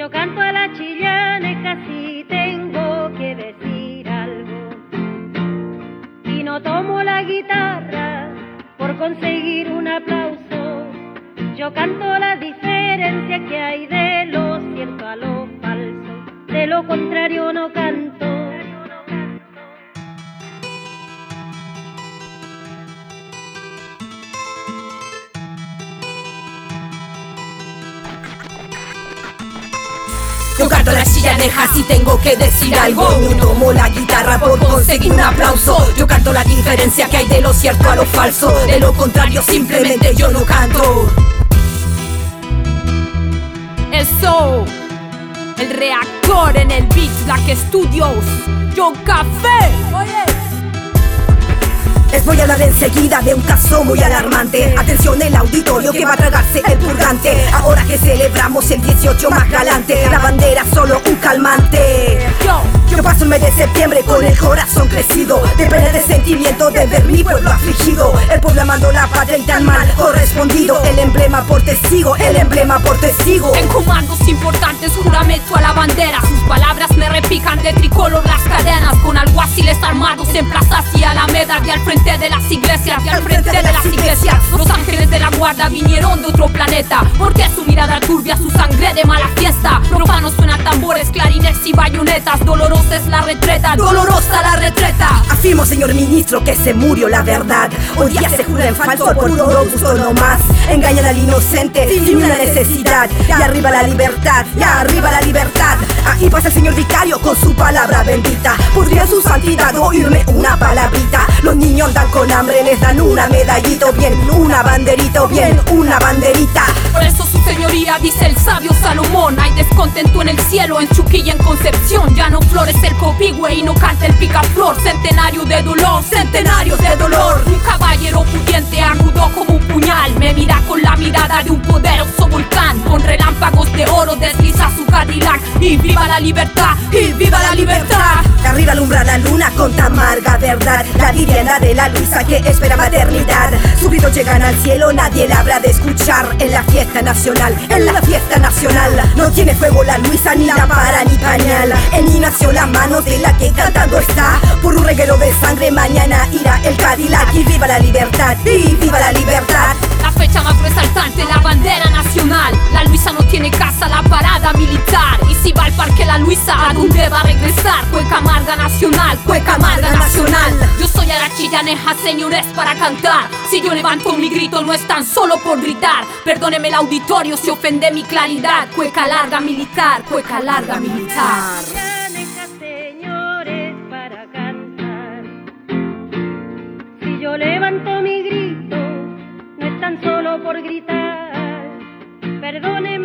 Yo canto a la chillaneja si tengo que decir algo. Y no tomo la guitarra por conseguir un aplauso. Yo canto la diferencia que hay de lo cierto a lo falso. De lo contrario no canto. Yo canto la silla deja si tengo que decir algo No tomo la guitarra por conseguir un aplauso Yo canto la diferencia que hay de lo cierto a lo falso De lo contrario simplemente yo no canto Eso, el reactor en el beat, Black Studios, Yo Café. Oye. Les voy a hablar enseguida de un caso muy alarmante. Atención el auditorio que va a tragarse el purgante. Ahora que celebramos el 18 más galante La bandera solo un calmante. Yo, Yo paso el mes de septiembre con el corazón crecido De pena de sentimiento de ver mi pueblo afligido. El pueblo amando la patria y tan mal correspondido. El emblema por testigo, el emblema por testigo. En comandos importantes, juramento a la bandera. Sus palabras me repican de tricolor las cadenas. Alguaciles armados en plazas y alamedas. Y al frente de las iglesias, y al frente de las iglesias. Los ángeles de la guarda vinieron de otro planeta. Porque su mirada turbia, su sangre de mala fiesta. Profanos suenan tambores, clarines y bayonetas. Dolorosa es la retreta, dolorosa la retreta. Afirmo, señor ministro, que se murió la verdad. Hoy día se jura en falso por puro gusto no más. Engañan al inocente sin una necesidad. Y arriba la libertad, y arriba la libertad. Ahí pasa el señor vicario con su palabra bendita. Podría su santidad oírme una palabrita. Los niños andan con hambre, les dan una medallita, o bien una banderita, bien una banderita. Por eso su señoría dice el sabio Salomón Hay descontento en el cielo, en Chuquilla, en Concepción. Ya no florece el copigüe y no canta el picaflor. Centenario de dolor, centenario de dolor. Un caballero pudiente, agudo como un puñal. Me mira con la mirada de un poderoso volcán. Con relámpagos de oro desliza su Cadillac. Y viva la libertad, y viva la libertad arriba alumbra la luna con tan amarga verdad. La vivienda de la Luisa que espera maternidad. Sus gritos llegan al cielo, nadie la habrá de escuchar. En la fiesta nacional, en la fiesta nacional. No tiene fuego la Luisa, ni la para ni pañal. En mí nació la mano de la que cantando está. Por un reguero de sangre mañana irá el Cadillac. Y viva la libertad, y viva la libertad Luisa, ¿a dónde va a regresar? Cueca amarga nacional, cueca amarga nacional Yo soy arachillaneja, señores, para cantar Si yo levanto mi grito no es tan solo por gritar Perdóneme el auditorio si ofende mi claridad Cueca larga militar, cueca larga militar señores, para cantar. Si yo levanto mi grito, no es tan solo por gritar. Perdone